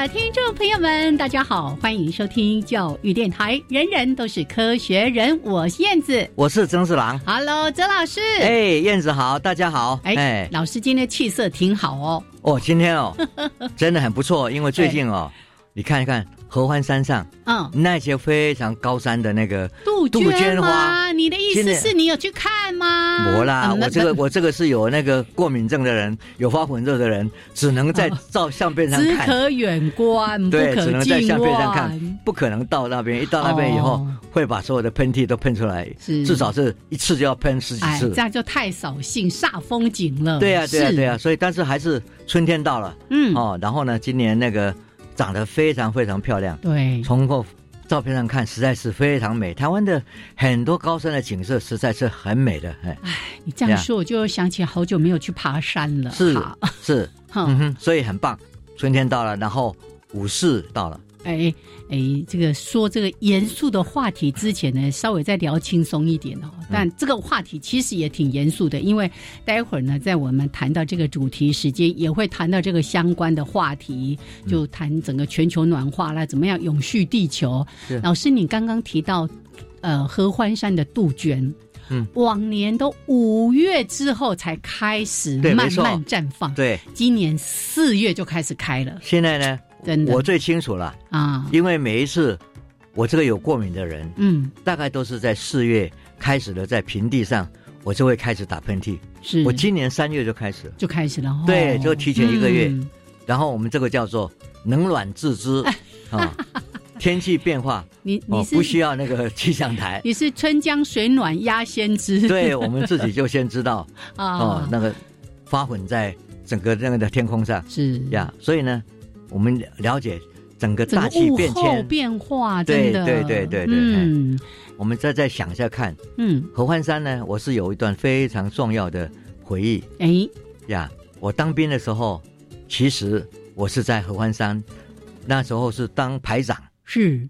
的听众朋友们，大家好，欢迎收听教育电台。人人都是科学人，我是燕子，我是曾四郎。Hello，曾老师。哎，燕子好，大家好。哎，老师今天气色挺好哦。哦，今天哦，真的很不错，因为最近哦，你看一看。合欢山上，嗯，那些非常高山的那个杜鹃花，你的意思是你有去看吗？没啦，我这个我这个是有那个过敏症的人，有发混热的人，只能在照相片上看，只可远观，对，只能在相片上看，不可能到那边。一到那边以后，会把所有的喷嚏都喷出来，至少是一次就要喷十几次，这样就太扫兴、煞风景了。对呀，对呀，对呀，所以但是还是春天到了，嗯，哦，然后呢，今年那个。长得非常非常漂亮，对，从过照片上看，实在是非常美。台湾的很多高山的景色实在是很美的，哎，你这样说我就想起好久没有去爬山了，是是，嗯哼，所以很棒。春天到了，然后五四到了。哎哎，这个说这个严肃的话题之前呢，稍微再聊轻松一点哦。但这个话题其实也挺严肃的，因为待会儿呢，在我们谈到这个主题时间，也会谈到这个相关的话题，就谈整个全球暖化啦，怎么样永续地球。老师，你刚刚提到呃合欢山的杜鹃，嗯，往年都五月之后才开始慢慢绽放，对，今年四月就开始开了。现在呢？我最清楚了啊，因为每一次我这个有过敏的人，嗯，大概都是在四月开始的，在平地上我就会开始打喷嚏。是。我今年三月就开始，就开始了，对，就提前一个月。然后我们这个叫做冷暖自知 啊，天气变化，你你不需要那个气象台，你是春江水暖鸭先知，对我们自己就先知道 啊，那个发混在整个那个的天空上。是。呀，所以呢。我们了解整个大气变迁变化，对对对对对。嗯，我们再再想一下看，嗯，合欢山呢，我是有一段非常重要的回忆。哎呀，我当兵的时候，其实我是在合欢山，那时候是当排长。是，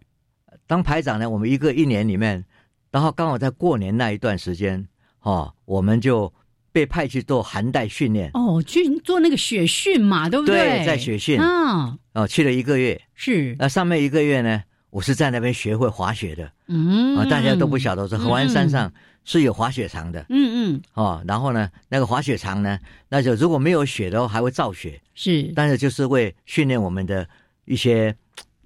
当排长呢，我们一个一年里面，然后刚好在过年那一段时间，哦，我们就。被派去做寒带训练。哦，去做那个雪训嘛，对不对？对，在雪训。啊，哦，去了一个月，是。那上面一个月呢，我是在那边学会滑雪的，嗯。啊，大家都不晓得说合欢山上是有滑雪场的，嗯嗯，哦，然后呢，那个滑雪场呢，那就如果没有雪的话，还会造雪，是，但是就是为训练我们的一些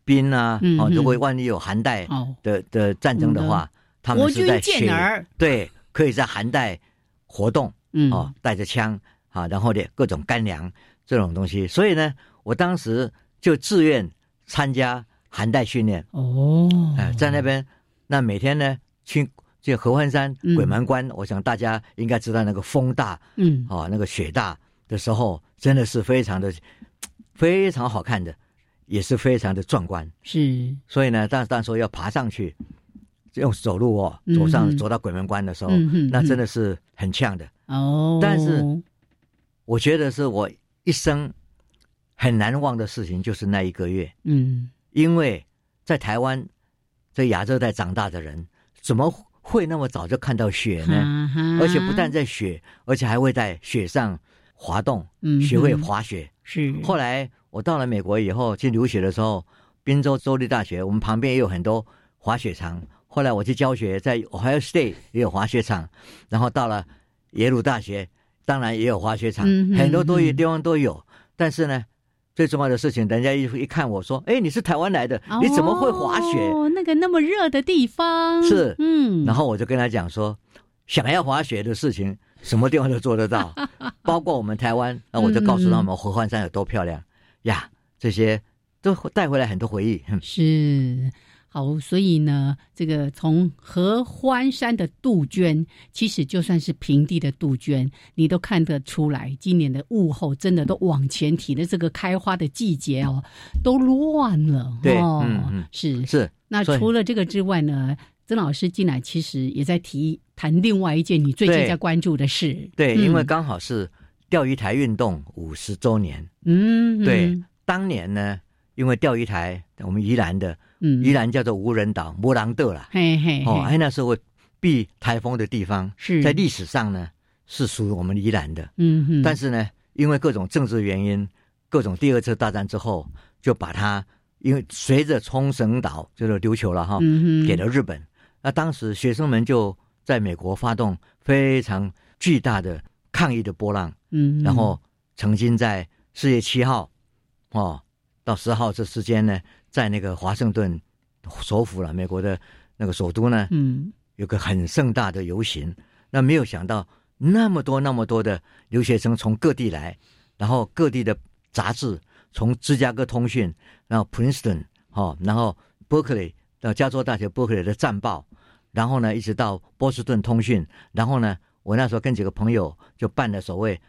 兵啊，哦，如果万一有寒带的的战争的话，他们是在雪，对，可以在寒带活动。嗯。哦，带着枪啊，然后呢，各种干粮这种东西，所以呢，我当时就自愿参加寒带训练。哦，哎，在那边，那每天呢去去合欢山鬼门关，我想大家应该知道那个风大，嗯，哦，那个雪大的时候，真的是非常的非常好看的，也是非常的壮观，是，所以呢，但但说要爬上去。用走路哦，走上走到鬼门关的时候，那真的是很呛的哦。但是我觉得是我一生很难忘的事情，就是那一个月。嗯，因为在台湾在亚洲带长大的人，怎么会那么早就看到雪呢？而且不但在雪，而且还会在雪上滑动，嗯学会滑雪。是后来我到了美国以后去留学的时候，宾州州立大学，我们旁边也有很多滑雪场。后来我去教学，在 Ohio State 也有滑雪场，然后到了耶鲁大学，当然也有滑雪场，很多多余地方都有。但是呢，最重要的事情，人家一一看我说：“哎，你是台湾来的，你怎么会滑雪？那个那么热的地方是嗯。”然后我就跟他讲说：“想要滑雪的事情，什么地方都做得到，包括我们台湾。”那我就告诉他们合欢山有多漂亮呀，这些都带回来很多回忆。是。好，所以呢，这个从合欢山的杜鹃，其实就算是平地的杜鹃，你都看得出来，今年的物候真的都往前提的，这个开花的季节哦，都乱了。对，嗯嗯，是是。那除了这个之外呢，曾老师进来其实也在提谈另外一件你最近在关注的事。对，因为刚好是钓鱼台运动五十周年。嗯，对，当年呢，因为钓鱼台，我们宜兰的。宜兰叫做无人岛，摩朗德啦。嘿嘿，哦，哎，那时候避台风的地方，是在历史上呢是属于我们宜兰的。嗯哼。但是呢，因为各种政治原因，各种第二次大战之后，就把它因为随着冲绳岛就是琉球了哈，给了日本。那当时学生们就在美国发动非常巨大的抗议的波浪。嗯。然后曾经在四月七号，哦，到十号这之间呢。在那个华盛顿首府了，美国的那个首都呢，嗯，有个很盛大的游行。那没有想到那么多那么多的留学生从各地来，然后各地的杂志，从芝加哥通讯，然后 Princeton 哦，然后 Berkeley 到加州大学 Berkeley 的战报，然后呢一直到波士顿通讯，然后呢我那时候跟几个朋友就办了所谓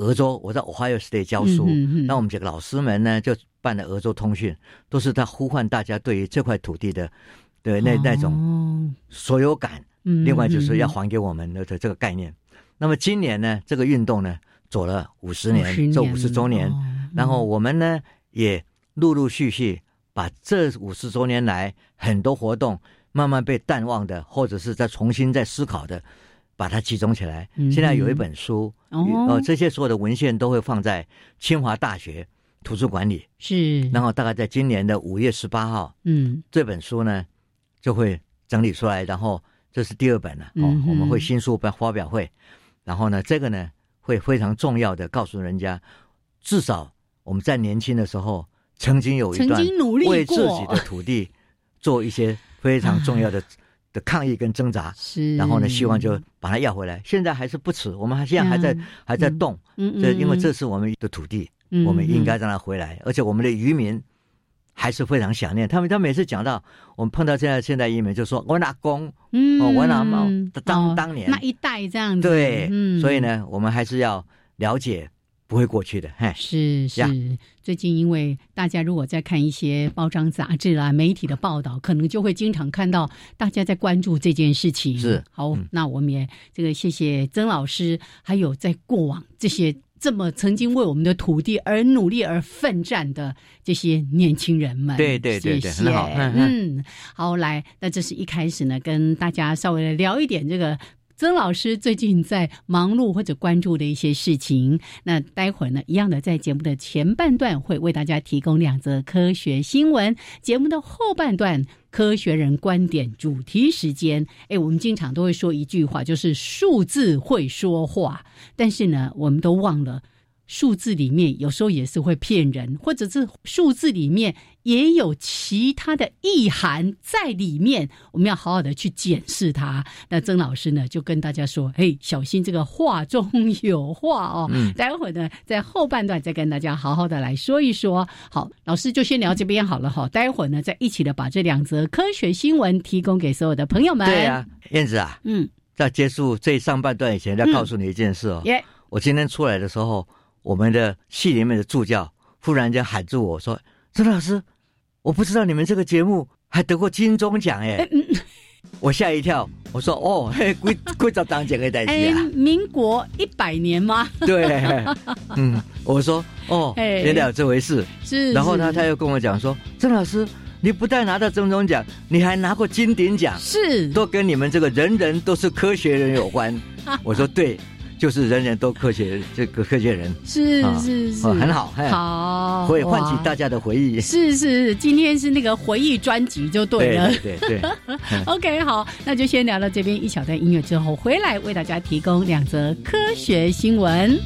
俄州，我在 Ohio State 教书，那我们几个老师们呢就。办了俄州通讯，都是在呼唤大家对于这块土地的，对那那种所有感。另外就是要还给我们的这个概念。那么今年呢，这个运动呢走了五十年，这五十周年。然后我们呢也陆陆续续把这五十周年来很多活动慢慢被淡忘的，或者是在重新再思考的，把它集中起来。现在有一本书，哦，这些所有的文献都会放在清华大学。图书馆里。是，然后大概在今年的五月十八号，嗯，这本书呢就会整理出来，然后这是第二本了哦，我们会新书发发表会，然后呢，这个呢会非常重要的告诉人家，至少我们在年轻的时候曾经有一段为自己的土地做一些非常重要的的抗议跟挣扎，是，然后呢，希望就把它要回来，现在还是不迟，我们还现在还在还在动，嗯。嗯，这因为这是我们的土地。我们应该让他回来，而且我们的渔民还是非常想念他们。他每次讲到我们碰到现在现代渔民，就说我阿公，嗯，我阿妈当当年。那一代这样子。对，所以呢，我们还是要了解，不会过去的。嘿，是是。最近因为大家如果在看一些包装杂志啦、媒体的报道，可能就会经常看到大家在关注这件事情。是好，那我们也这个谢谢曾老师，还有在过往这些。这么曾经为我们的土地而努力而奋战的这些年轻人们，对对对对，很好，嗯，好，来，那这是一开始呢，跟大家稍微聊一点这个曾老师最近在忙碌或者关注的一些事情。那待会儿呢，一样的在节目的前半段会为大家提供两则科学新闻，节目的后半段。科学人观点主题时间，哎，我们经常都会说一句话，就是数字会说话，但是呢，我们都忘了。数字里面有时候也是会骗人，或者是数字里面也有其他的意涵在里面，我们要好好的去检视它。那曾老师呢就跟大家说：“嘿，小心这个话中有话哦。”嗯，待会儿呢在后半段再跟大家好好的来说一说。好，老师就先聊这边好了哈。待会儿呢再一起的把这两则科学新闻提供给所有的朋友们。对啊，燕子啊，嗯，在结束这上半段以前，要告诉你一件事哦。耶，我今天出来的时候。我们的系里面的助教忽然间喊住我说：“曾老师，我不知道你们这个节目还得过金钟奖哎！”我吓一跳，我说：“哦，贵贵州当奖给大家啊！”民国一百年吗？对，嗯，我说：“哦，原来有这回事。”是。然后呢他又跟我讲说：“曾老师，你不但拿到金钟奖，你还拿过金鼎奖，是都跟你们这个人人都是科学人有关。”我说：“对。”就是人人都科学，这个科学人是是是，很好，好，会唤起大家的回忆。是是是，今天是那个回忆专辑就对了。对对。OK，好，那就先聊到这边，一小段音乐之后回来为大家提供两则科学新闻。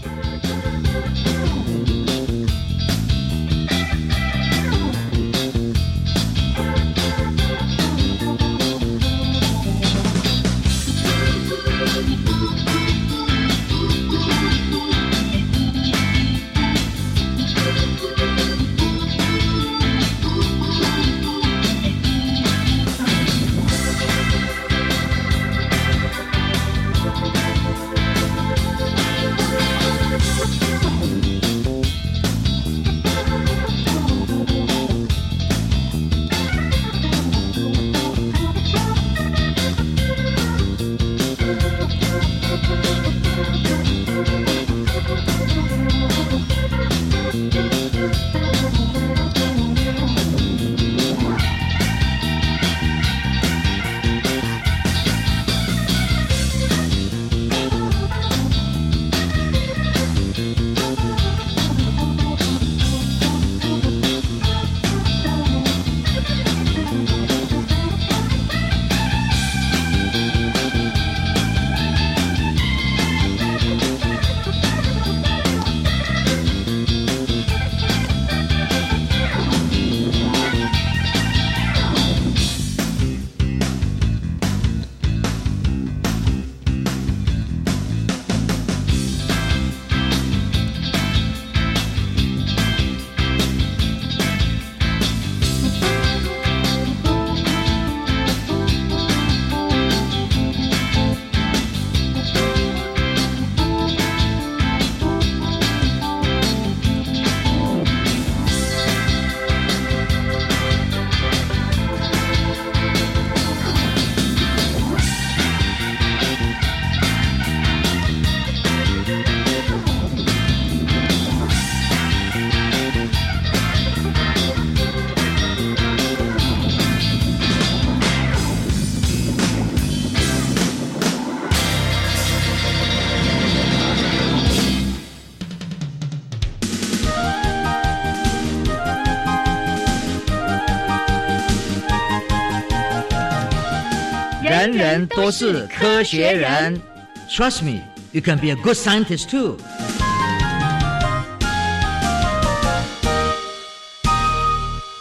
人都是科学人，Trust me, you can be a good scientist too。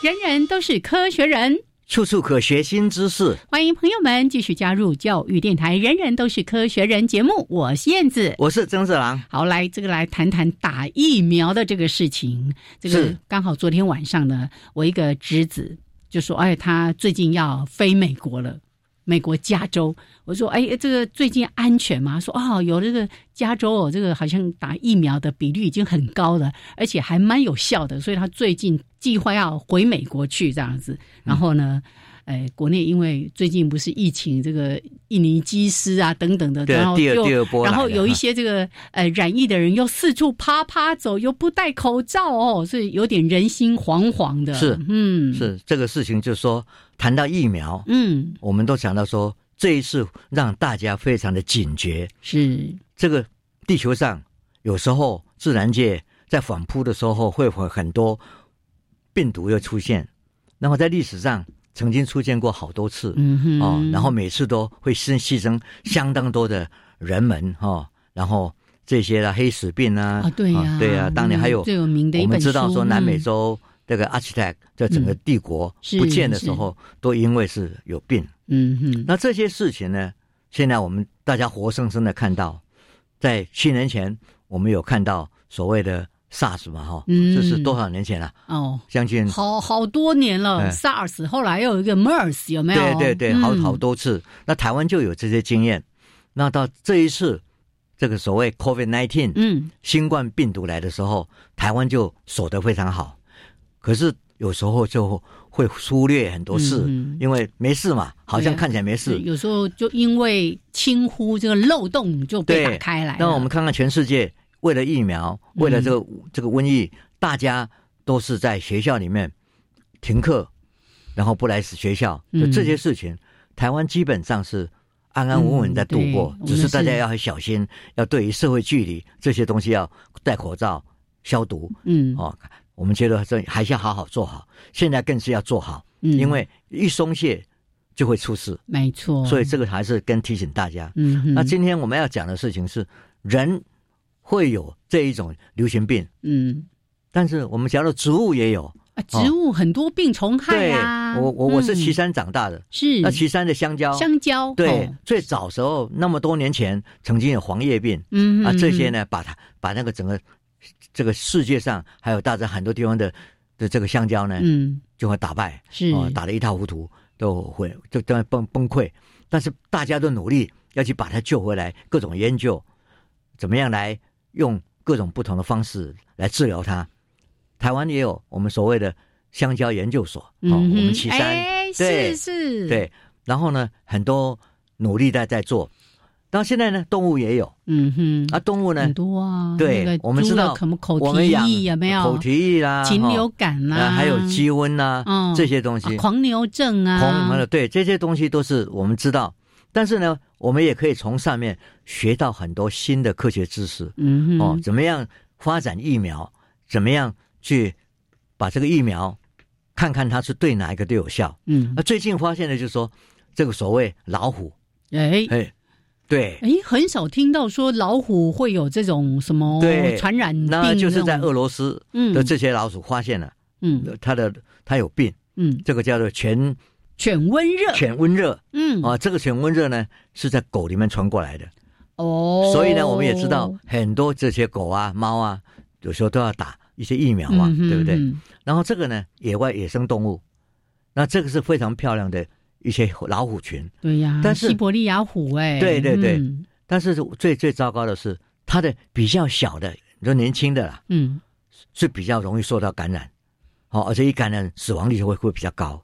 人人都是科学人，处处可学新知识。欢迎朋友们继续加入教育电台《人人都是科学人》节目。我是燕子，我是曾志郎。好，来这个来谈谈打疫苗的这个事情。这个刚好昨天晚上呢，我一个侄子就说：“哎，他最近要飞美国了。”美国加州，我说：“哎，这个最近安全吗？”说：“哦，有这个加州哦，这个好像打疫苗的比率已经很高了，而且还蛮有效的，所以他最近计划要回美国去这样子。然后呢？”哎，国内因为最近不是疫情，这个印尼机师啊等等的，然后又然后有一些这个呃染疫的人又四处啪啪走，又不戴口罩哦，所以有点人心惶惶的。是，嗯，是这个事情，就是说谈到疫苗，嗯，我们都想到说这一次让大家非常的警觉。是这个地球上有时候自然界在反扑的时候会会很多病毒又出现，那么在历史上。曾经出现过好多次，嗯哼哦，然后每次都会牺牺牲相当多的人们，哈，然后这些的黑死病啊，对呀，对呀，当年还有最有名的我们知道说南美洲这个阿奇泰在整个帝国不见的时候，都因为是有病，嗯哼，那这些事情呢，现在我们大家活生生的看到，在七年前我们有看到所谓的。SARS 嘛，哈，这是多少年前了？哦，将近好好多年了。SARS 后来又有一个 MERS，有没有？对对对，好好多次。那台湾就有这些经验。那到这一次，这个所谓 COVID-19，嗯，新冠病毒来的时候，台湾就守得非常好。可是有时候就会忽略很多事，因为没事嘛，好像看起来没事。有时候就因为轻忽这个漏洞就被打开来。那我们看看全世界。为了疫苗，为了这个这个瘟疫，大家都是在学校里面停课，然后不来学校，就这些事情，台湾基本上是安安稳稳在度过。只是大家要很小心，要对于社会距离这些东西要戴口罩、消毒。嗯，哦，我们觉得这还是要好好做好。现在更是要做好，因为一松懈就会出事。没错，所以这个还是跟提醒大家。嗯，那今天我们要讲的事情是人。会有这一种流行病，嗯，但是我们讲到植物也有。啊，植物很多病虫害啊。我我我是岐山长大的，是。那岐山的香蕉，香蕉。对，最早时候那么多年前曾经有黄叶病，嗯啊，这些呢把它把那个整个这个世界上还有大致很多地方的的这个香蕉呢，嗯，就会打败，是打得一塌糊涂，都会就都要崩崩溃。但是大家都努力要去把它救回来，各种研究怎么样来。用各种不同的方式来治疗它。台湾也有我们所谓的香蕉研究所，哦，我们岐山，对，是是，对。然后呢，很多努力在在做。到现在呢，动物也有，嗯哼，啊，动物呢很多啊，对，我们知道，我们养有没有？口蹄疫啦，禽流感啦，还有鸡瘟呐，这些东西，狂牛症啊，狂对，这些东西都是我们知道，但是呢，我们也可以从上面学到很多新的科学知识，嗯哼，哦，怎么样发展疫苗，怎么样去把这个疫苗看看它是对哪一个都有效，嗯，那最近发现的就是说，这个所谓老虎。哎。哎，对，哎，很少听到说老虎会有这种什么传染病，那就是在俄罗斯的这些老鼠发现了，嗯，它的它有病，嗯，这个叫做犬犬瘟热，犬瘟热，嗯。啊，这个犬瘟热呢是在狗里面传过来的，哦，所以呢，我们也知道很多这些狗啊、猫啊，有时候都要打一些疫苗嘛，对不对？然后这个呢，野外野生动物，那这个是非常漂亮的。一些老虎群，对呀，但是西伯利亚虎，哎，对对对，但是最最糟糕的是，它的比较小的，你说年轻的啦，嗯，是比较容易受到感染，哦，而且一感染死亡率就会会比较高，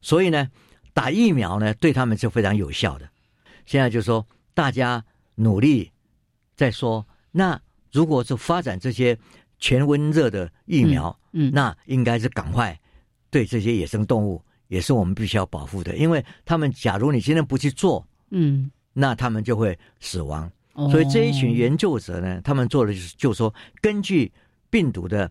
所以呢，打疫苗呢对他们是非常有效的。现在就说大家努力在说，那如果是发展这些全温热的疫苗，嗯，那应该是赶快对这些野生动物。也是我们必须要保护的，因为他们假如你今天不去做，嗯，那他们就会死亡。所以这一群研究者呢，他们做的就是，就说根据病毒的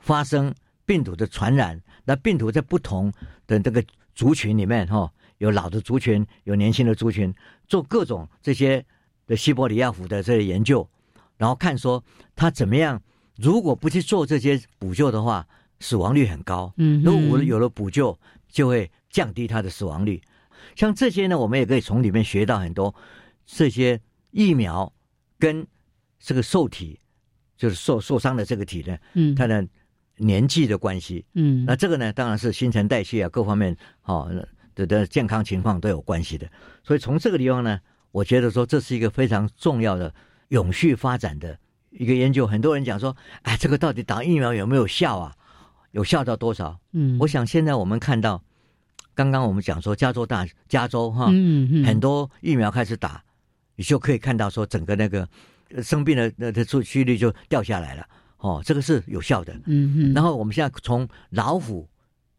发生、病毒的传染，那病毒在不同的这个族群里面，哈，有老的族群，有年轻的族群，做各种这些的西伯利亚虎的这些研究，然后看说它怎么样，如果不去做这些补救的话，死亡率很高。嗯，如果我有了补救。就会降低它的死亡率，像这些呢，我们也可以从里面学到很多这些疫苗跟这个受体，就是受受伤的这个体呢，嗯，它的年纪的关系，嗯，那这个呢，当然是新陈代谢啊，各方面哦的的健康情况都有关系的。所以从这个地方呢，我觉得说这是一个非常重要的永续发展的一个研究。很多人讲说，哎，这个到底打疫苗有没有效啊？有效到多少？嗯，我想现在我们看到，刚刚我们讲说加州大加州哈，嗯嗯，很多疫苗开始打，你就可以看到说整个那个生病的那的出去率就掉下来了。哦，这个是有效的。嗯嗯。然后我们现在从老虎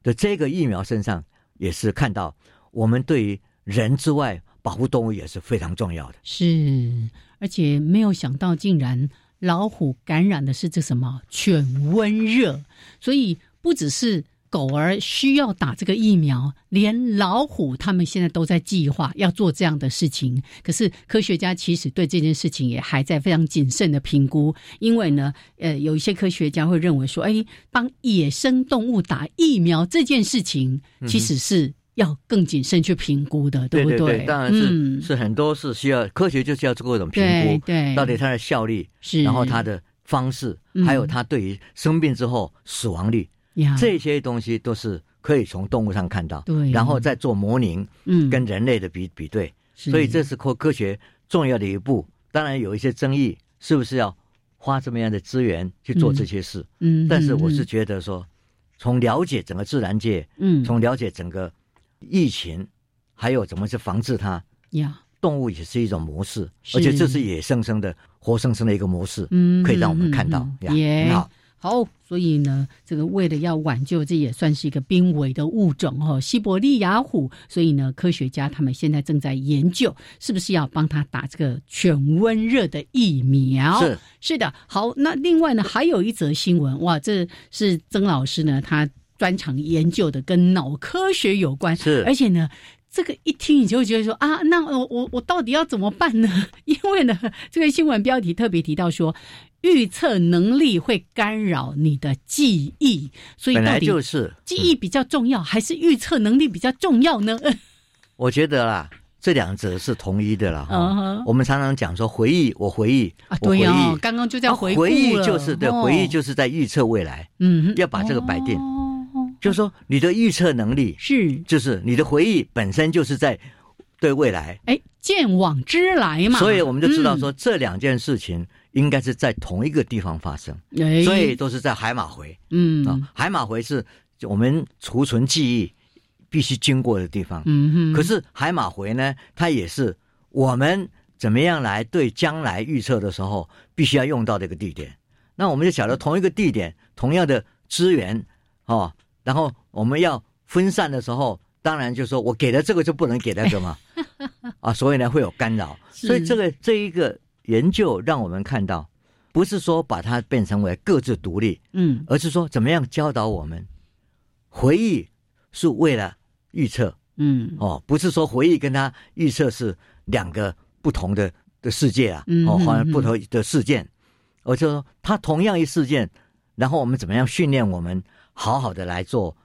的这个疫苗身上也是看到，我们对于人之外保护动物也是非常重要的。是，而且没有想到竟然。老虎感染的是这什么犬瘟热，所以不只是狗儿需要打这个疫苗，连老虎他们现在都在计划要做这样的事情。可是科学家其实对这件事情也还在非常谨慎的评估，因为呢，呃，有一些科学家会认为说，哎，帮野生动物打疫苗这件事情其实是。要更谨慎去评估的，对不对？当然是是很多是需要科学，就是要做各种评估，对，到底它的效力，是，然后它的方式，还有它对于生病之后死亡率，这些东西都是可以从动物上看到，对，然后再做模拟，嗯，跟人类的比比对，所以这是科科学重要的一步。当然有一些争议，是不是要花这么样的资源去做这些事？嗯，但是我是觉得说，从了解整个自然界，嗯，从了解整个。疫情，还有怎么去防治它？呀，动物也是一种模式，而且这是野生生的、活生生的一个模式，嗯，可以让我们看到。也好，好，所以呢，这个为了要挽救，这也算是一个濒危的物种哦，西伯利亚虎。所以呢，科学家他们现在正在研究，是不是要帮他打这个犬瘟热的疫苗？是是的。好，那另外呢，还有一则新闻，哇，这是曾老师呢，他。专长研究的跟脑科学有关，是而且呢，这个一听你就会觉得说啊，那我我我到底要怎么办呢？因为呢，这个新闻标题特别提到说，预测能力会干扰你的记忆，所以到底就是记忆比较重要，还是预测能力比较重要呢？我觉得啦，这两者是同一的啦。我们常常讲说回忆，我回忆，我回忆，刚刚就在回回忆，就是对，回忆就是在预测未来。嗯，要把这个摆定。就是说，你的预测能力是，就是你的回忆本身就是在对未来，哎，见往知来嘛。所以我们就知道说，这两件事情应该是在同一个地方发生，所以都是在海马回。嗯啊，海马回是我们储存记忆必须经过的地方。嗯哼。可是海马回呢，它也是我们怎么样来对将来预测的时候，必须要用到这个地点。那我们就晓得同一个地点，同样的资源哦，然后我们要分散的时候，当然就说我给了这个就不能给那个嘛，啊，所以呢会有干扰。所以这个这一个研究让我们看到，不是说把它变成为各自独立，嗯，而是说怎么样教导我们回忆是为了预测，嗯，哦，不是说回忆跟他预测是两个不同的的世界啊，哦，好像不同的事件。我就说，他同样一事件，然后我们怎么样训练我们好好的来做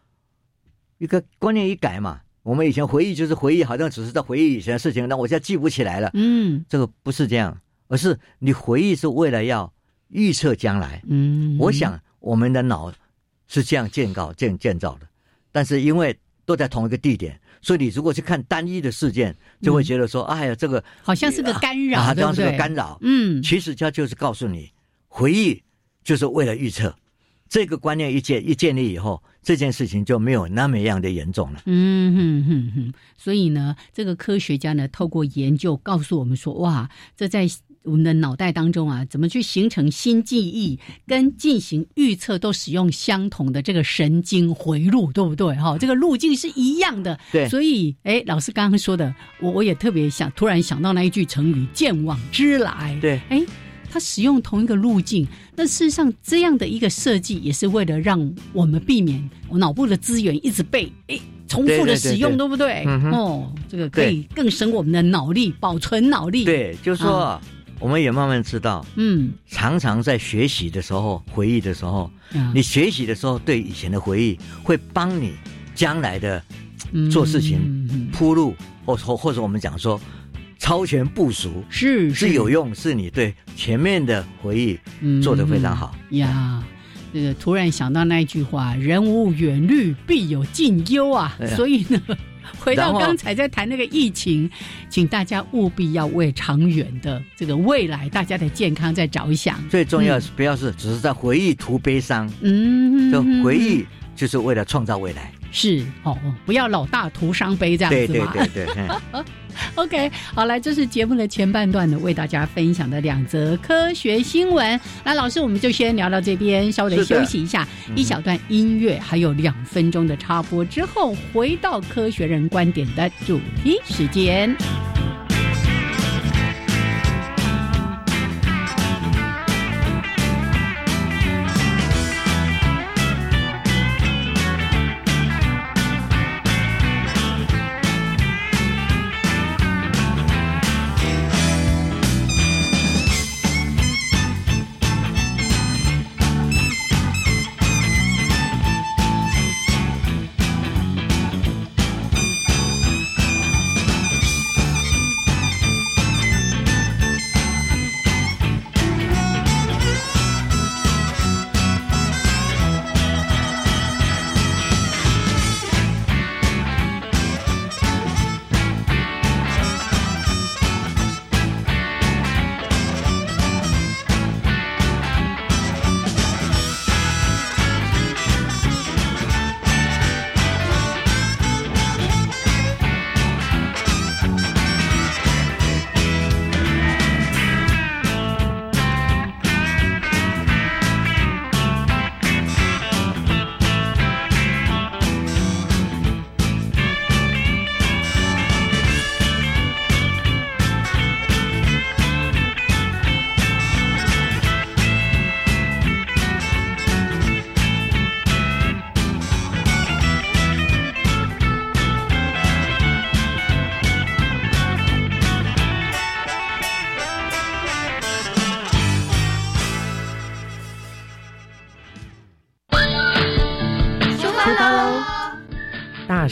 一个观念一改嘛？我们以前回忆就是回忆，好像只是在回忆以前的事情，那我现在记不起来了。嗯，这个不是这样，而是你回忆是为了要预测将来。嗯，我想我们的脑是这样建造建建造的，但是因为都在同一个地点，所以你如果去看单一的事件，就会觉得说，哎呀，这个好像是个干扰，好像是个干扰。嗯，其实它就是告诉你。回忆就是为了预测，这个观念一建一建立以后，这件事情就没有那么样的严重了。嗯哼哼哼，所以呢，这个科学家呢，透过研究告诉我们说，哇，这在我们的脑袋当中啊，怎么去形成新记忆，跟进行预测都使用相同的这个神经回路，对不对？哈，这个路径是一样的。对，所以，哎，老师刚刚说的，我我也特别想，突然想到那一句成语“见往知来”。对，哎。它使用同一个路径，那事实上这样的一个设计也是为了让我们避免我脑部的资源一直被诶重复的使用，对不对？哦，这个可以更省我们的脑力，保存脑力。对，就是说，我们也慢慢知道，嗯，常常在学习的时候、回忆的时候，你学习的时候对以前的回忆，会帮你将来的做事情铺路，或或或者我们讲说。超前部署是是有用，是你对前面的回忆做得非常好呀。这个突然想到那一句话：“人无远虑，必有近忧”啊。所以呢，回到刚才在谈那个疫情，请大家务必要为长远的这个未来大家的健康在着想。最重要是不要是只是在回忆图悲伤，嗯，就回忆就是为了创造未来。是哦，不要老大徒伤悲这样子嘛。对对对对。OK，好来，这是节目的前半段呢，为大家分享的两则科学新闻。那老师，我们就先聊到这边，稍微休息一下，一小段音乐，还有两分钟的插播之后，回到科学人观点的主题时间。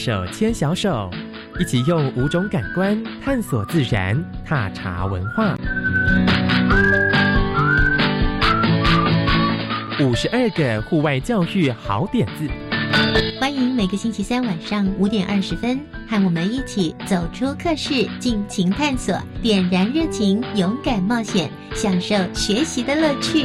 手牵小手，一起用五种感官探索自然，踏查文化。五十二个户外教育好点子，欢迎每个星期三晚上五点二十分，和我们一起走出课室，尽情探索，点燃热情，勇敢冒险，享受学习的乐趣。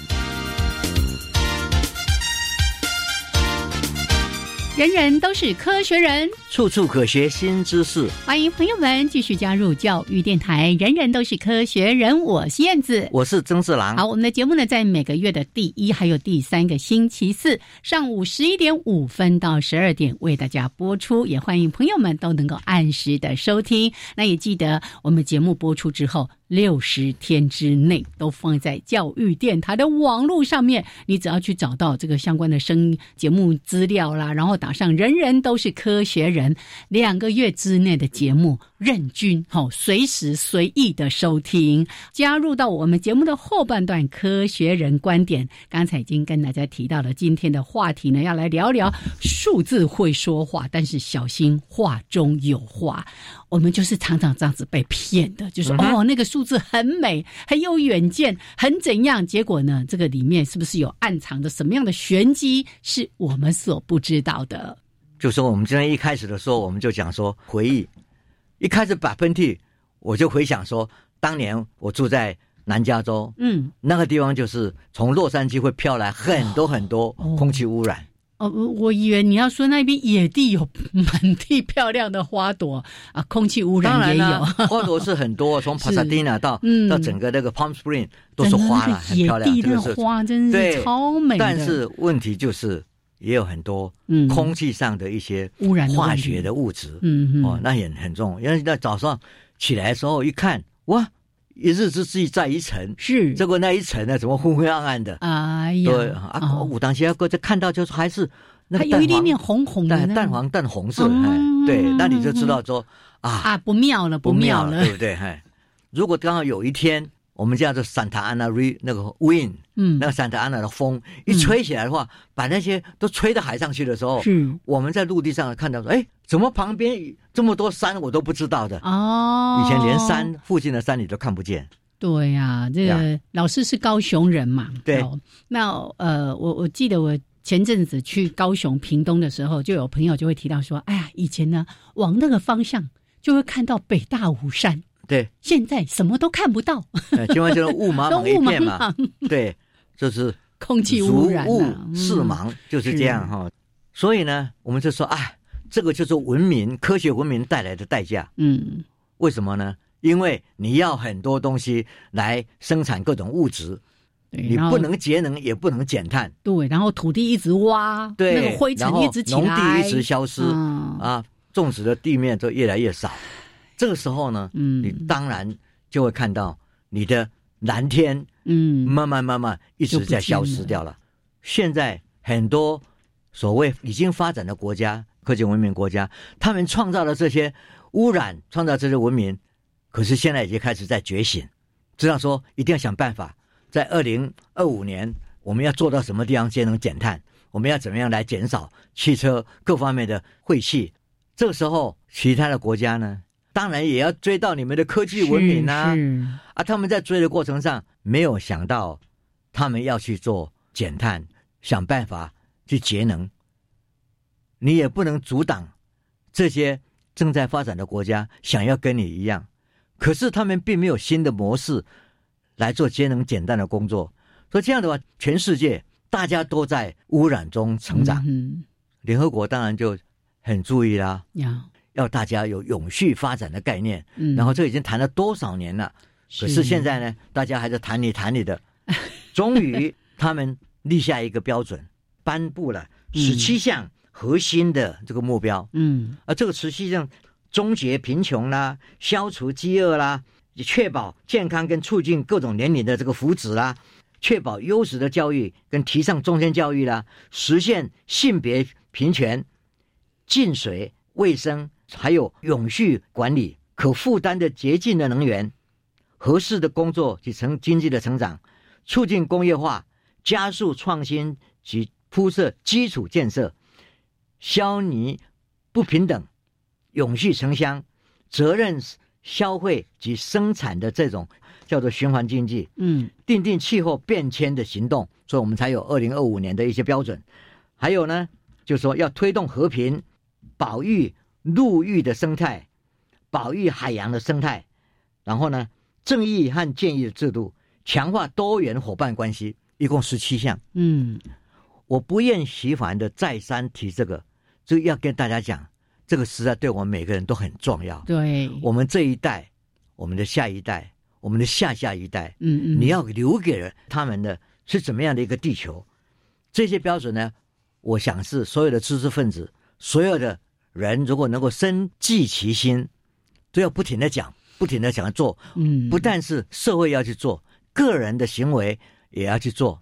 人人都是科学人，处处可学新知识。欢迎朋友们继续加入教育电台。人人都是科学人，我是燕子，我是曾四郎。好，我们的节目呢，在每个月的第一还有第三个星期四上午十一点五分到十二点为大家播出，也欢迎朋友们都能够按时的收听。那也记得我们节目播出之后。六十天之内都放在教育电台的网络上面，你只要去找到这个相关的声节目资料啦，然后打上“人人都是科学人”，两个月之内的节目任君好随时随意的收听，加入到我们节目的后半段“科学人观点”。刚才已经跟大家提到了，今天的话题呢，要来聊聊数字会说话，但是小心话中有话。我们就是常常这样子被骗的，就是哦，那个数字很美，很有远见，很怎样？结果呢，这个里面是不是有暗藏着什么样的玄机，是我们所不知道的？就说我们今天一开始的时候，我们就讲说回忆，一开始打喷嚏，我就回想说，当年我住在南加州，嗯，那个地方就是从洛杉矶会飘来很多很多空气污染。哦，我以为你要说那边野地有 满地漂亮的花朵啊，空气污染也有。花朵是很多，从帕萨蒂娜到到整个那个 Palm Spring 都是花了，很漂亮。野地的花真是超美。但是问题就是也有很多空气上的一些污染化学的物质，嗯哦，那也很重。因为在早上起来的时候一看，哇！一日之计在于晨，是。结果那一层呢，怎么昏昏暗暗的？哎呀，对啊，武当先哥就看到，就是还是那还有一点点红红的，淡黄淡红色，哎，对，那你就知道说啊。啊，不妙了，不妙了，对不对？哎，如果刚好有一天。我们叫做 Santa Ana 那个 wind，嗯，那个 Santa Ana 的风一吹起来的话，把那些都吹到海上去的时候，是我们在陆地上看到说，哎，怎么旁边这么多山我都不知道的哦？以前连山附近的山你都看不见。对呀，这个老师是高雄人嘛？对。那呃，我我记得我前阵子去高雄屏东的时候，就有朋友就会提到说，哎呀，以前呢往那个方向就会看到北大武山。对，现在什么都看不到，因为就是雾茫茫 一片嘛。对，就是空气污染、雾四茫，就是这样哈。所以呢，我们就说啊，这个就是文明、科学文明带来的代价。嗯，为什么呢？因为你要很多东西来生产各种物质，你不能节能，也不能减碳。对，然后土地一直挖，对，那个灰尘一直起来，农地一直消失，啊，种植的地面就越来越少。这个时候呢，嗯，你当然就会看到你的蓝天，嗯，慢慢慢慢一直在消失掉了。现在很多所谓已经发展的国家、科技文明国家，他们创造了这些污染，创造这些文明，可是现在已经开始在觉醒，知道说一定要想办法，在二零二五年我们要做到什么地方节能减碳，我们要怎么样来减少汽车各方面的废气？这个时候，其他的国家呢，当然也要追到你们的科技文明啊！啊，他们在追的过程上，没有想到他们要去做减碳，想办法去节能。你也不能阻挡这些正在发展的国家想要跟你一样，可是他们并没有新的模式来做节能减碳的工作。所以这样的话，全世界大家都在污染中成长。联合国当然就很注意啦，要大家有永续发展的概念。然后这已经谈了多少年了？可是现在呢，大家还在谈你谈你的。终于，他们立下一个标准，颁布了十七项。核心的这个目标，嗯，而这个十七项终结贫穷啦，消除饥饿啦，确保健康跟促进各种年龄的这个福祉啦，确保优质的教育跟提倡终身教育啦，实现性别平权、净水、卫生，还有永续管理、可负担的洁净的能源、合适的工作及成经济的成长，促进工业化，加速创新及铺设基础建设。消弭不平等、永续城乡、责任消费及生产的这种叫做循环经济，嗯，定定气候变迁的行动，所以我们才有二零二五年的一些标准。还有呢，就是说要推动和平、保育陆域的生态、保育海洋的生态，然后呢，正义和建议的制度，强化多元伙伴关系，一共十七项。嗯，我不厌其烦的再三提这个。就要跟大家讲，这个时代对我们每个人都很重要。对，我们这一代、我们的下一代、我们的下下一代，嗯嗯，你要留给人他们的是怎么样的一个地球？这些标准呢？我想是所有的知识分子、所有的人，如果能够深记其心，都要不停的讲、不停的讲做。嗯，不但是社会要去做，个人的行为也要去做。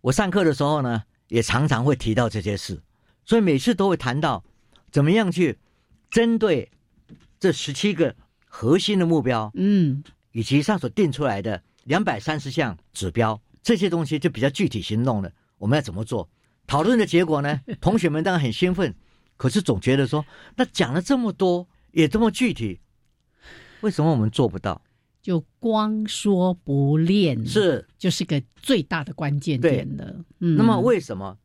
我上课的时候呢，也常常会提到这些事。所以每次都会谈到，怎么样去针对这十七个核心的目标，嗯，以及上所定出来的两百三十项指标，这些东西就比较具体行动了。我们要怎么做？讨论的结果呢？同学们当然很兴奋，可是总觉得说，那讲了这么多，也这么具体，为什么我们做不到？就光说不练，是就是个最大的关键点了。嗯，那么为什么？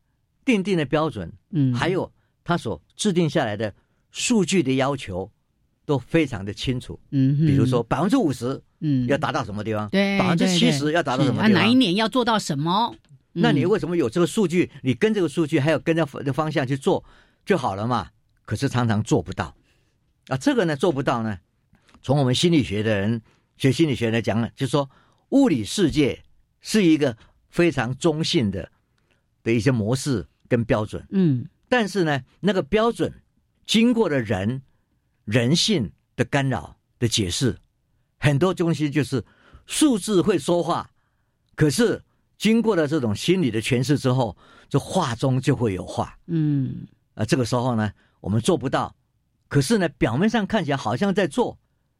定定的标准，嗯，还有他所制定下来的数据的要求，都非常的清楚，嗯，比如说百分之五十，嗯，要达到什么地方？对，百分之七十要达到什么地方？哪一年要做到什么？那你为什么有这个数据？你跟这个数据，还有跟着的方向去做就好了嘛？可是常常做不到，啊，这个呢做不到呢？从我们心理学的人学心理学来讲呢，就说物理世界是一个非常中性的的一些模式。跟标准，嗯，但是呢，那个标准经过了人人性的干扰的解释，很多东西就是数字会说话，可是经过了这种心理的诠释之后，这话中就会有话，嗯，啊，这个时候呢，我们做不到，可是呢，表面上看起来好像在做，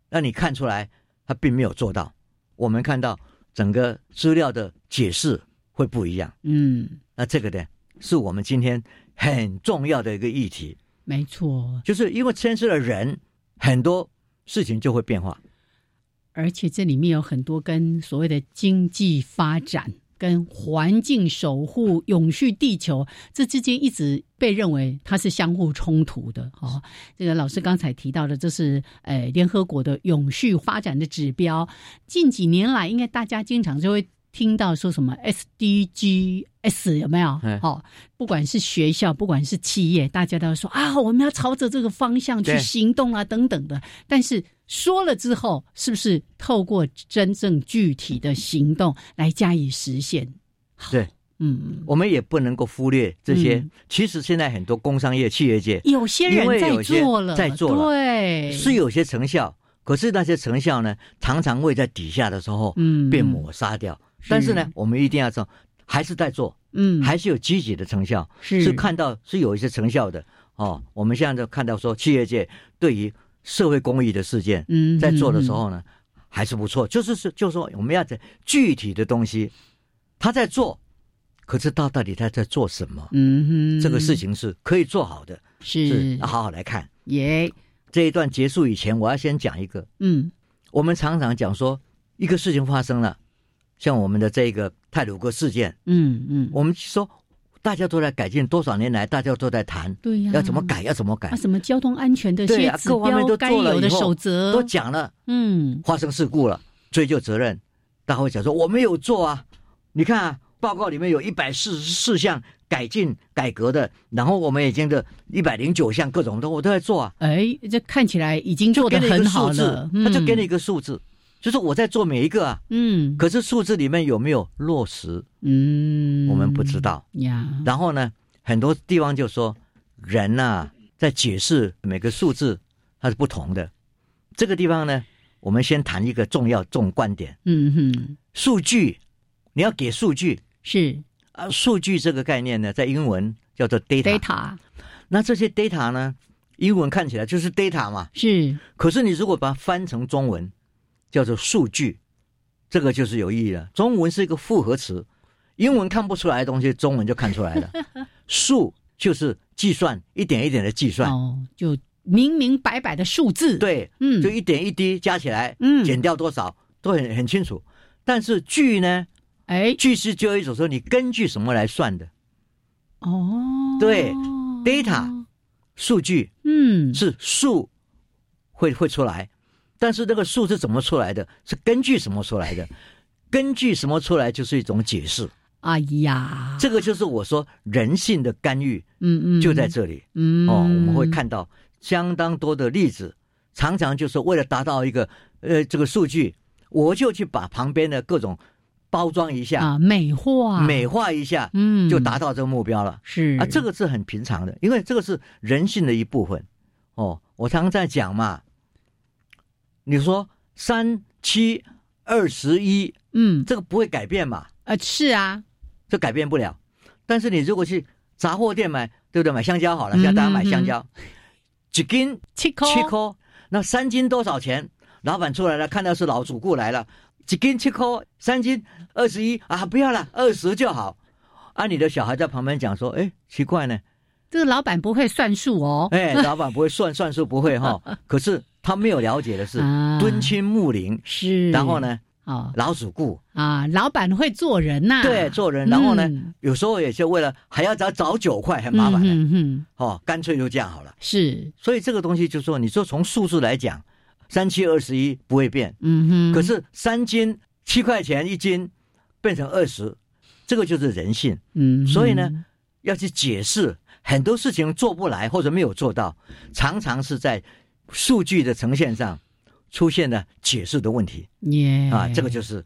让你看出来他并没有做到。我们看到整个资料的解释会不一样，嗯，那这个呢？是我们今天很重要的一个议题，没错，就是因为牵涉了人，很多事情就会变化，而且这里面有很多跟所谓的经济发展、跟环境守护、永续地球这之间一直被认为它是相互冲突的。哦，这个老师刚才提到的，这是呃联合国的永续发展的指标，近几年来，应该大家经常就会。听到说什么 SDGs 有没有？好，不管是学校，不管是企业，大家都说啊，我们要朝着这个方向去行动啊，等等的。但是说了之后，是不是透过真正具体的行动来加以实现？对，嗯，我们也不能够忽略这些。其实现在很多工商业、企业界有些人在做了，在做了，对，是有些成效。可是那些成效呢，常常会在底下的时候，嗯，被抹杀掉。但是呢，我们一定要说，还是在做，嗯，还是有积极的成效，是看到是有一些成效的哦。我们现在就看到说，企业界对于社会公益的事件，嗯，在做的时候呢，还是不错。就是是，就是说，我们要在具体的东西，他在做，可是他到底他在做什么？嗯哼，这个事情是可以做好的，是好好来看。耶，这一段结束以前，我要先讲一个。嗯，我们常常讲说，一个事情发生了，像我们的这个泰鲁哥事件。嗯嗯，我们说大家都在改进，多少年来大家都在谈，对呀，要怎么改，要怎么改？什么交通安全的些指标、该有的守则都讲了。嗯，发生事故了，追究责任，大家会讲说我没有做啊，你看啊。报告里面有一百四十四项改进改革的，然后我们已经的一百零九项各种都我都在做啊。哎，这看起来已经做的很好了。他就给你一个数字，就是我在做每一个啊。嗯。可是数字里面有没有落实？嗯，我们不知道呀。然后呢，很多地方就说人呐，在解释每个数字它是不同的。这个地方呢，我们先谈一个重要重观点。嗯哼，数据你要给数据。是啊，数据这个概念呢，在英文叫做 data。那这些 data 呢，英文看起来就是 data 嘛。是。可是你如果把它翻成中文，叫做数据，这个就是有意义了。中文是一个复合词，英文看不出来的东西，中文就看出来了。数就是计算，一点一点的计算。哦，就明明白白的数字。对，嗯，就一点一滴加起来，嗯，减掉多少都很很清楚。但是句呢？哎，句式就有一种说，你根据什么来算的？哦，对，data 数据，嗯，是数会会出来，但是那个数是怎么出来的？是根据什么出来的？根据什么出来就是一种解释。哎呀，这个就是我说人性的干预，嗯嗯，就在这里，嗯哦，我们会看到相当多的例子，常常就是为了达到一个呃这个数据，我就去把旁边的各种。包装一下啊，美化美化一下，嗯，就达到这个目标了。是啊，这个是很平常的，因为这个是人性的一部分。哦，我常常在讲嘛，你说三七二十一，嗯，这个不会改变嘛？呃，是啊，这改变不了。但是你如果去杂货店买，对不对？买香蕉好了，叫大家买香蕉，几斤七颗，七颗，那三斤多少钱？老板出来了，看到是老主顾来了。几斤七颗，三斤二十一啊！不要了，二十就好。啊，你的小孩在旁边讲说：“哎，奇怪呢，这个老板不会算数哦。”哎，老板不会算算数，不会哈。可是他没有了解的是敦亲睦邻是，然后呢，哦，老主顾啊，老板会做人呐，对，做人。然后呢，有时候也是为了还要找找九块，很麻烦的。嗯嗯，哦，干脆就这样好了。是，所以这个东西就说，你说从数字来讲。三七二十一不会变，嗯哼。可是三斤七块钱一斤变成二十，这个就是人性，嗯。所以呢，要去解释很多事情做不来或者没有做到，常常是在数据的呈现上出现了解释的问题。耶啊，这个就是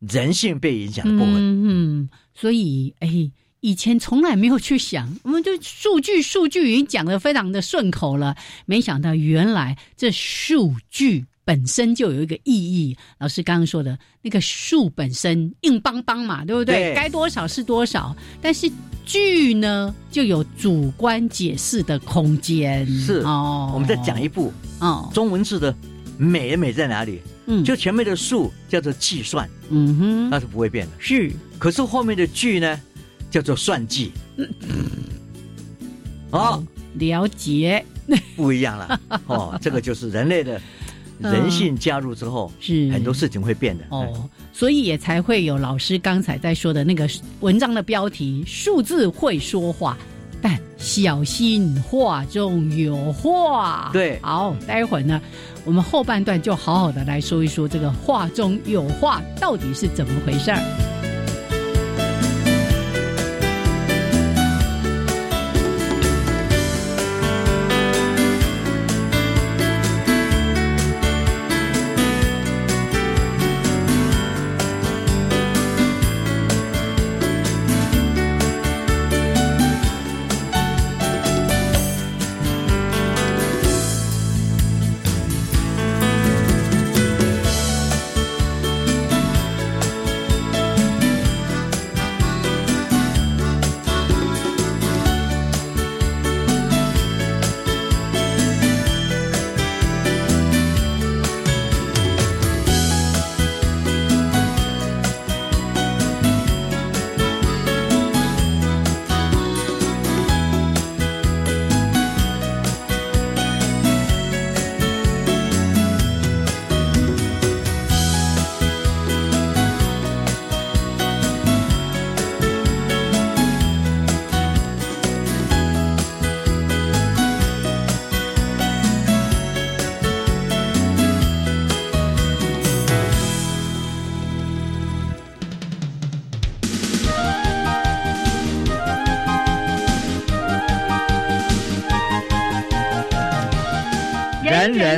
人性被影响的部分。嗯，所以哎。以前从来没有去想，我们就数据数据已经讲的非常的顺口了，没想到原来这数据本身就有一个意义。老师刚刚说的那个数本身硬邦邦嘛，对不对？该多少是多少，但是句呢就有主观解释的空间。是哦，我们再讲一步哦，中文字的美美在哪里？嗯，就前面的数叫做计算，嗯哼，那是不会变的。是，可是后面的句呢？叫做算计，嗯。哦，了解，不一样了。哦，这个就是人类的人性加入之后，是很多事情会变的哦，所以也才会有老师刚才在说的那个文章的标题：数字会说话，但小心话中有话。对，好，待会儿呢，我们后半段就好好的来说一说这个话中有话到底是怎么回事儿。人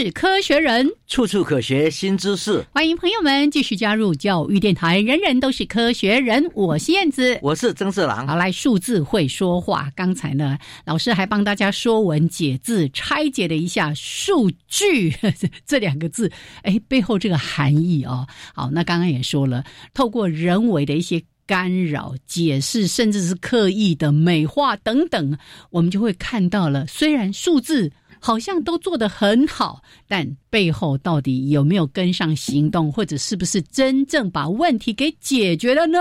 是科学人，处处可学新知识。欢迎朋友们继续加入教育电台。人人都是科学人，我是燕子，我是曾四郎。好，来数字会说话。刚才呢，老师还帮大家说文解字，拆解了一下“数据” 这两个字，哎，背后这个含义哦。好，那刚刚也说了，透过人为的一些干扰、解释，甚至是刻意的美化等等，我们就会看到了，虽然数字。好像都做得很好，但背后到底有没有跟上行动，或者是不是真正把问题给解决了呢？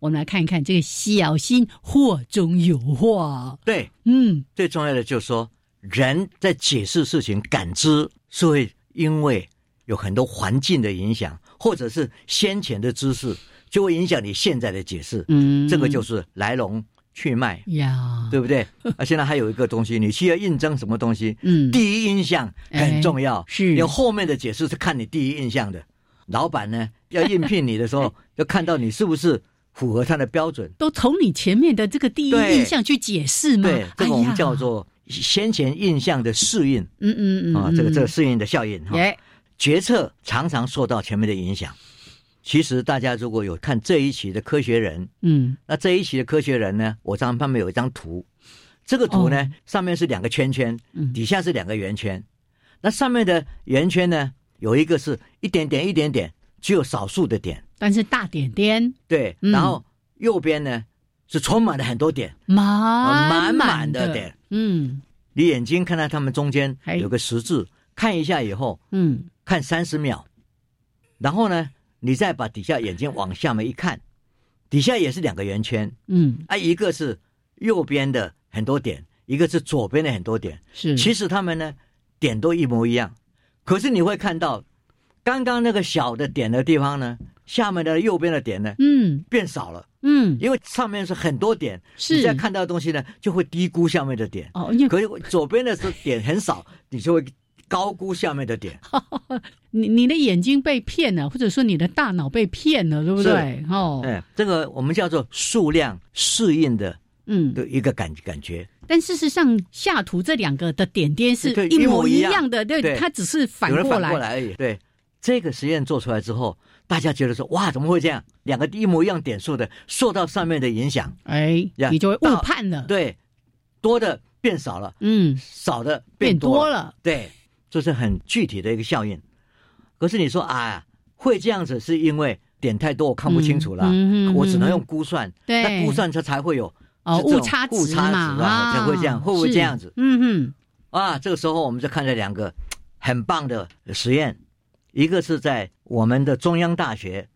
我们来看一看这个小心祸中有祸。对，嗯，最重要的就是说，人在解释事情、感知是会因为有很多环境的影响，或者是先前的知识，就会影响你现在的解释。嗯，这个就是来龙。去脉呀，对不对？啊，现在还有一个东西，你需要印证什么东西？嗯，第一印象很重要，是。有后面的解释是看你第一印象的。老板呢，要应聘你的时候，要看到你是不是符合他的标准。都从你前面的这个第一印象去解释嘛？对，这个我们叫做先前印象的适应。嗯嗯嗯，啊，这个这个适应的效应哈。决策常常受到前面的影响。其实大家如果有看这一期的《科学人》，嗯，那这一期的《科学人》呢，我上旁边有一张图，这个图呢上面是两个圈圈，底下是两个圆圈，那上面的圆圈呢有一个是一点点一点点，只有少数的点，但是大点点，对，然后右边呢是充满了很多点，满满满的点，嗯，你眼睛看到他们中间有个十字，看一下以后，嗯，看三十秒，然后呢？你再把底下眼睛往下面一看，底下也是两个圆圈，嗯，啊，一个是右边的很多点，一个是左边的很多点，是，其实他们呢点都一模一样，可是你会看到，刚刚那个小的点的地方呢，下面的右边的点呢，嗯，变少了，嗯，因为上面是很多点，是，你在看到的东西呢，就会低估下面的点，哦，可是左边的是点很少，你就会。高估下面的点，你你的眼睛被骗了，或者说你的大脑被骗了，对不对？哦，哎，这个我们叫做数量适应的，嗯，的一个感感觉。但事实上，下图这两个的点点是一模一样的，对，它只是反过来而已。对，这个实验做出来之后，大家觉得说，哇，怎么会这样？两个一模一样点数的受到上面的影响，哎，你就会误判了。对，多的变少了，嗯，少的变多了，对。这是很具体的一个效应，可是你说啊，会这样子是因为点太多我看不清楚了，我只能用估算，对那估算它才会有哦误差误差值啊，才会这样，会不会这样子？嗯嗯，啊，这个时候我们就看了两个很棒的实验，一个是在我们的中央大学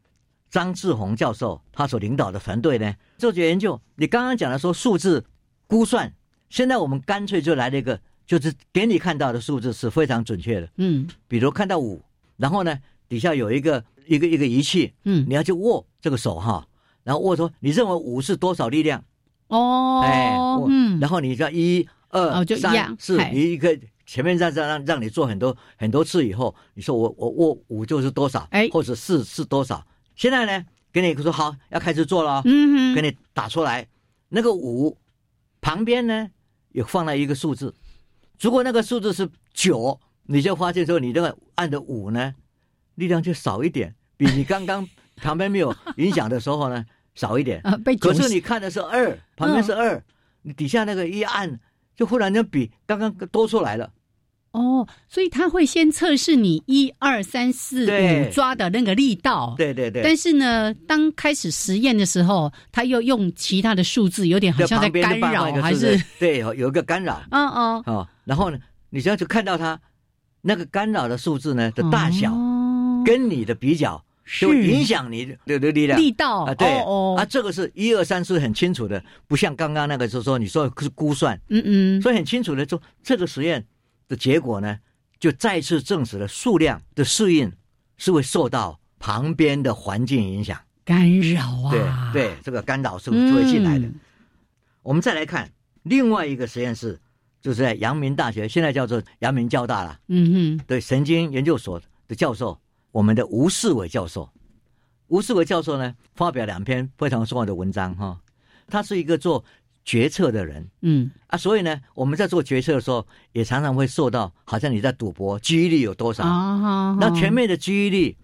张志宏教授他所领导的团队呢做研究。你刚刚讲的说数字估算，现在我们干脆就来了一个。就是给你看到的数字是非常准确的，嗯，比如看到五，然后呢底下有一个一个一个仪器，嗯，你要去握这个手哈，然后握说你认为五是多少力量？哦，哎，嗯，然后你叫一二三四，你一个前面让让让让你做很多很多次以后，你说我我握五就是多少？哎，或者四是多少？现在呢，给你说好要开始做了，嗯哼，给你打出来，那个五旁边呢也放了一个数字。如果那个数字是九，你就发现说你这个按的五呢，力量就少一点，比你刚刚旁边没有影响的时候呢 少一点。啊，被可是你看的是二，旁边是二，你底下那个一按，就忽然间比刚刚多出来了。哦，所以他会先测试你一二三四五抓的那个力道。对对对。但是呢，当开始实验的时候，他又用其他的数字，有点好像在干扰，还是对，有一个干扰。嗯嗯。哦，然后呢，你这样就看到他那个干扰的数字呢的大小，跟你的比较，就影响你的的力量力道啊。对哦。啊，这个是一二三四很清楚的，不像刚刚那个是说你说是估算。嗯嗯。所以很清楚的说，这个实验。的结果呢，就再次证实了数量的适应是会受到旁边的环境影响干扰啊。对对，这个干扰是就会进来的。我们再来看另外一个实验室，就是在阳明大学，现在叫做阳明交大了。嗯哼，对神经研究所的教授，我们的吴世伟教授，吴世伟教授呢，发表两篇非常重要的文章哈。他是一个做决策的人，嗯啊，所以呢，我们在做决策的时候，也常常会受到好像你在赌博，记忆力有多少？那前面的记忆力，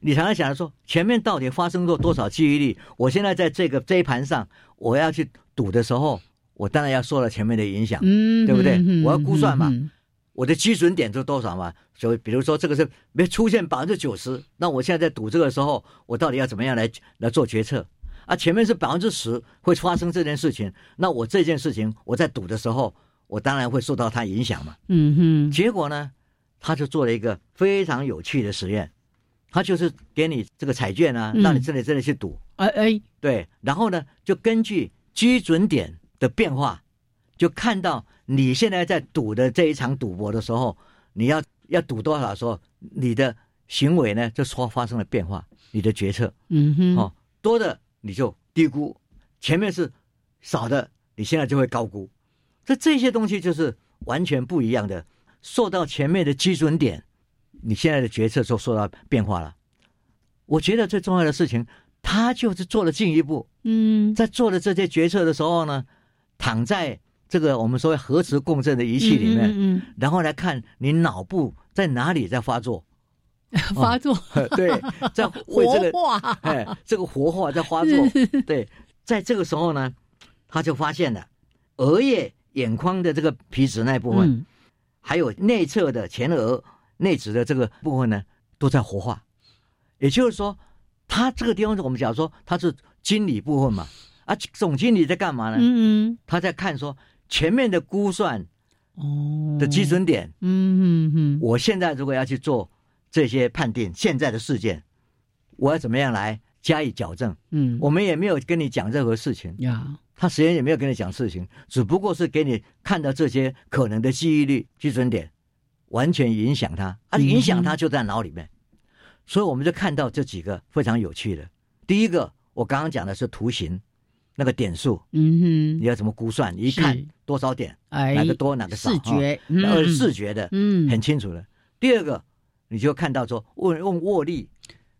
你常常想着说，前面到底发生过多少记忆力？我现在在这个这一盘上，我要去赌的时候，我当然要受到前面的影响，嗯，对不对？我要估算嘛。我的基准点是多少嘛？所以，比如说这个是没出现百分之九十，那我现在在赌这个时候，我到底要怎么样来来做决策？啊，前面是百分之十会发生这件事情，那我这件事情我在赌的时候，我当然会受到它影响嘛。嗯哼。结果呢，他就做了一个非常有趣的实验，他就是给你这个彩券啊，让你这里这里去赌。哎哎，对，然后呢，就根据基准点的变化，就看到。你现在在赌的这一场赌博的时候，你要要赌多少？时候你的行为呢，就说发生了变化，你的决策，嗯哼，哦，多的你就低估，前面是少的，你现在就会高估，这这些东西就是完全不一样的，受到前面的基准点，你现在的决策就受到变化了。我觉得最重要的事情，他就是做了进一步，嗯，在做了这些决策的时候呢，躺在。这个我们所谓核磁共振的仪器里面，然后来看你脑部在哪里在发作，发作，对，在 活化，哎，这个活化在发作，对，在这个时候呢，他就发现了额叶眼眶的这个皮质那部分，还有内侧的前额内质的这个部分呢，都在活化。也就是说，他这个地方我们讲说他是经理部分嘛，啊，总经理在干嘛呢？嗯嗯，他在看说。前面的估算，哦的基准点，嗯嗯嗯，我现在如果要去做这些判定，现在的事件，我要怎么样来加以矫正？嗯，我们也没有跟你讲任何事情呀，他实验也没有跟你讲事情，只不过是给你看到这些可能的记忆率基准点，完全影响他，啊，影响他就在脑里面，所以我们就看到这几个非常有趣的。第一个，我刚刚讲的是图形。那个点数，嗯哼，你要怎么估算？你一看多少点，哎，哪个多哪个少？视觉，呃，视觉的，嗯，很清楚的。第二个，你就看到说，握用握力，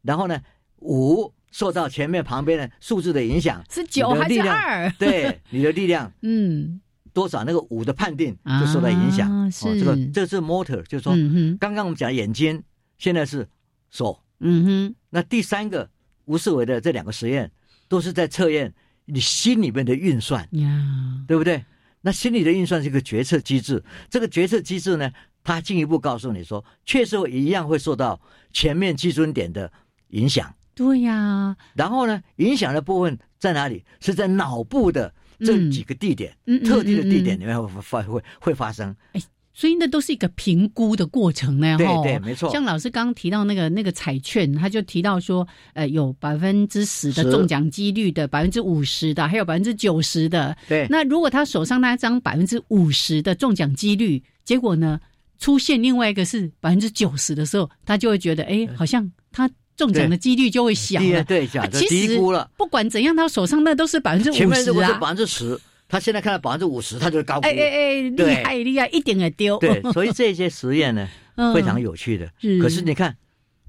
然后呢，五受到前面旁边的数字的影响，是九还是二？对，你的力量，嗯，多少那个五的判定就受到影响。是这个，这是 motor，就是说，刚刚我们讲眼睛，现在是手，嗯哼。那第三个吴世伟的这两个实验，都是在测验。你心里面的运算呀，对不对？那心理的运算是一个决策机制。这个决策机制呢，它进一步告诉你说，确实一样会受到前面基准点的影响。对呀。然后呢，影响的部分在哪里？是在脑部的这几个地点，特定的地点里面会发会会发生。哎。所以那都是一个评估的过程呢，对对，没错。像老师刚刚提到那个那个彩券，他就提到说，呃，有百分之十的中奖几率的，百分之五十的，还有百分之九十的。对。那如果他手上那张百分之五十的中奖几率，结果呢出现另外一个是百分之九十的时候，他就会觉得，哎，好像他中奖的几率就会小了。对，其实低估了。不管怎样，他手上那都是百分之五十啊。前面如果是百分之十。他现在看到百分之五十，他就高估。哎哎哎，厉害厉害，一点也丢。对，所以这些实验呢，非常有趣的。可是你看，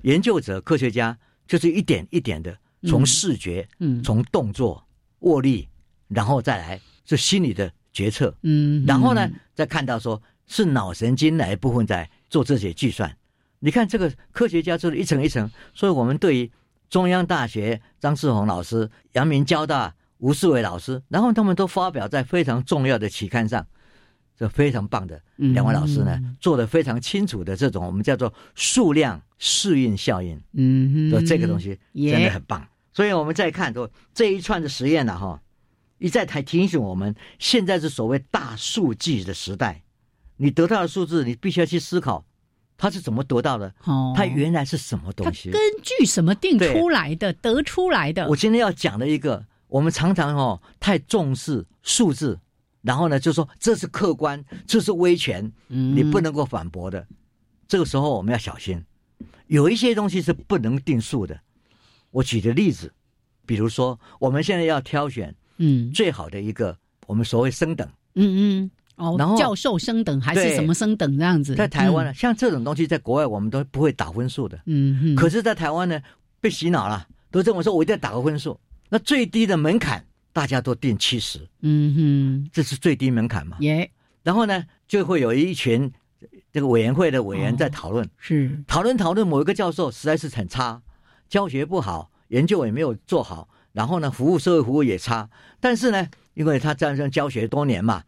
研究者、科学家就是一点一点的从视觉，嗯，从动作、握力，然后再来是心理的决策，嗯，然后呢，再看到说是脑神经哪一部分在做这些计算。你看这个科学家做的一层一层，所以我们对于中央大学张志宏老师、阳明交大。吴世伟老师，然后他们都发表在非常重要的期刊上，这非常棒的两位老师呢，做的非常清楚的这种我们叫做数量适应效应，嗯，这个东西真的很棒。所以我们再看说这一串的实验呢，哈，一再提提醒我们，现在是所谓大数据的时代，你得到的数字，你必须要去思考它是怎么得到的，哦，它原来是什么东西，根据什么定出来的，得出来的。我今天要讲的一个。我们常常哦太重视数字，然后呢就说这是客观，这是威权，你不能够反驳的。这个时候我们要小心，有一些东西是不能定数的。我举个例子，比如说我们现在要挑选嗯最好的一个我们所谓升等，嗯嗯哦，然后教授升等还是什么升等这样子，在台湾呢，像这种东西在国外我们都不会打分数的，嗯嗯，可是，在台湾呢被洗脑了。都认为说我一定要打个分数。那最低的门槛大家都定七十，嗯哼，这是最低门槛嘛？耶。然后呢，就会有一群这个委员会的委员在讨论，是讨论讨论某一个教授实在是很差，教学不好，研究也没有做好，然后呢，服务社会服务也差。但是呢，因为他这样教学多年嘛，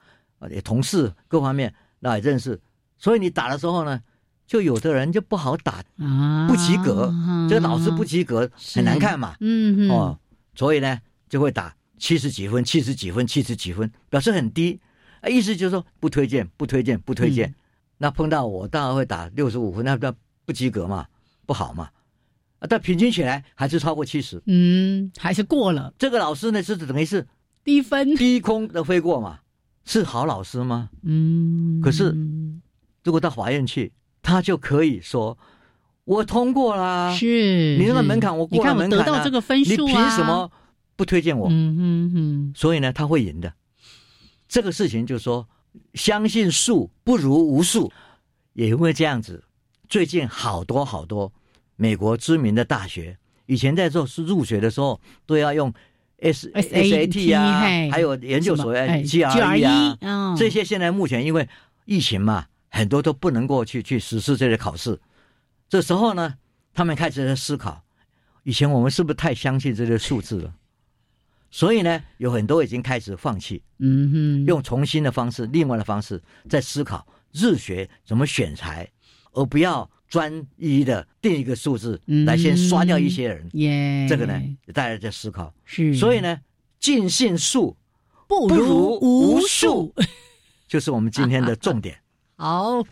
也同事各方面那也认识，所以你打的时候呢。就有的人就不好打啊，不及格，这个老师不及格很难看嘛，嗯哦，所以呢就会打七十几分、七十几分、七十几分，表示很低，啊，意思就是说不推荐、不推荐、不推荐。那碰到我当然会打六十五分，那不不及格嘛，不好嘛，啊，但平均起来还是超过七十，嗯，还是过了。这个老师呢是等于是低分、低空的飞过嘛，是好老师吗？嗯，可是如果到法院去。他就可以说：“我通过啦，是你那个门槛我过了门槛得到这个分数，你凭什么不推荐我？”嗯嗯嗯。所以呢，他会赢的。这个事情就是说，相信数不如无数，也因为这样子。最近好多好多美国知名的大学，以前在做是入学的时候都要用 S S A T 啊，还有研究所 G R E 啊，这些现在目前因为疫情嘛。很多都不能够去去实施这些考试，这时候呢，他们开始在思考：以前我们是不是太相信这些数字了？所以呢，有很多已经开始放弃，嗯哼，用重新的方式、另外的方式在思考日学怎么选材，而不要专一的定一个数字来先刷掉一些人。耶，这个呢，大家在思考。是，所以呢，尽信数不如无数，就是我们今天的重点。好，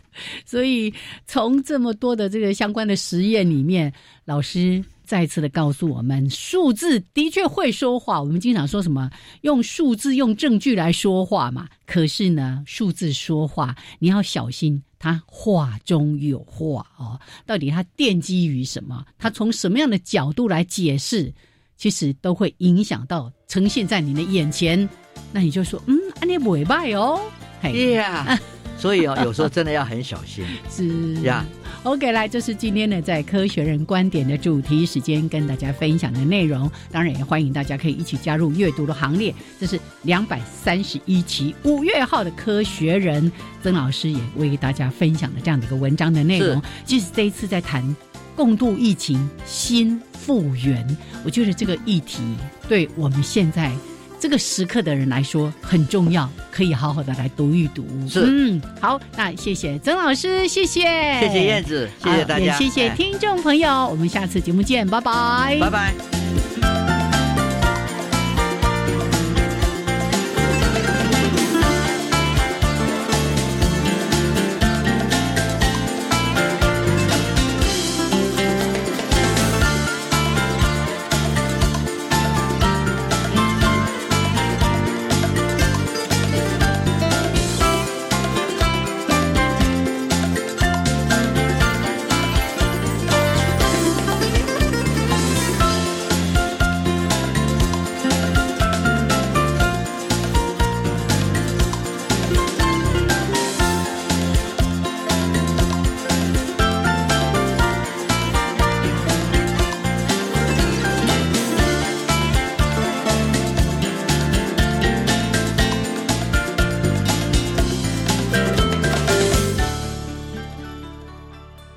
所以从这么多的这个相关的实验里面，老师再次的告诉我们，数字的确会说话。我们经常说什么用数字、用证据来说话嘛？可是呢，数字说话，你要小心，它话中有话哦。到底它奠基于什么？它从什么样的角度来解释？其实都会影响到呈现在你的眼前。那你就说，嗯，安尼不败哦，嘿。所以啊，有时候真的要很小心。是呀，OK，来，这是今天呢在科学人观点的主题时间，跟大家分享的内容。当然也欢迎大家可以一起加入阅读的行列。这是两百三十一期五月号的科学人，曾老师也为大家分享了这样的一个文章的内容。其实这一次在谈共度疫情新复原，我觉得这个议题对我们现在。这个时刻的人来说很重要，可以好好的来读一读。是，嗯，好，那谢谢曾老师，谢谢，谢谢燕子，谢谢大家，谢谢听众朋友，我们下次节目见，拜拜，拜拜。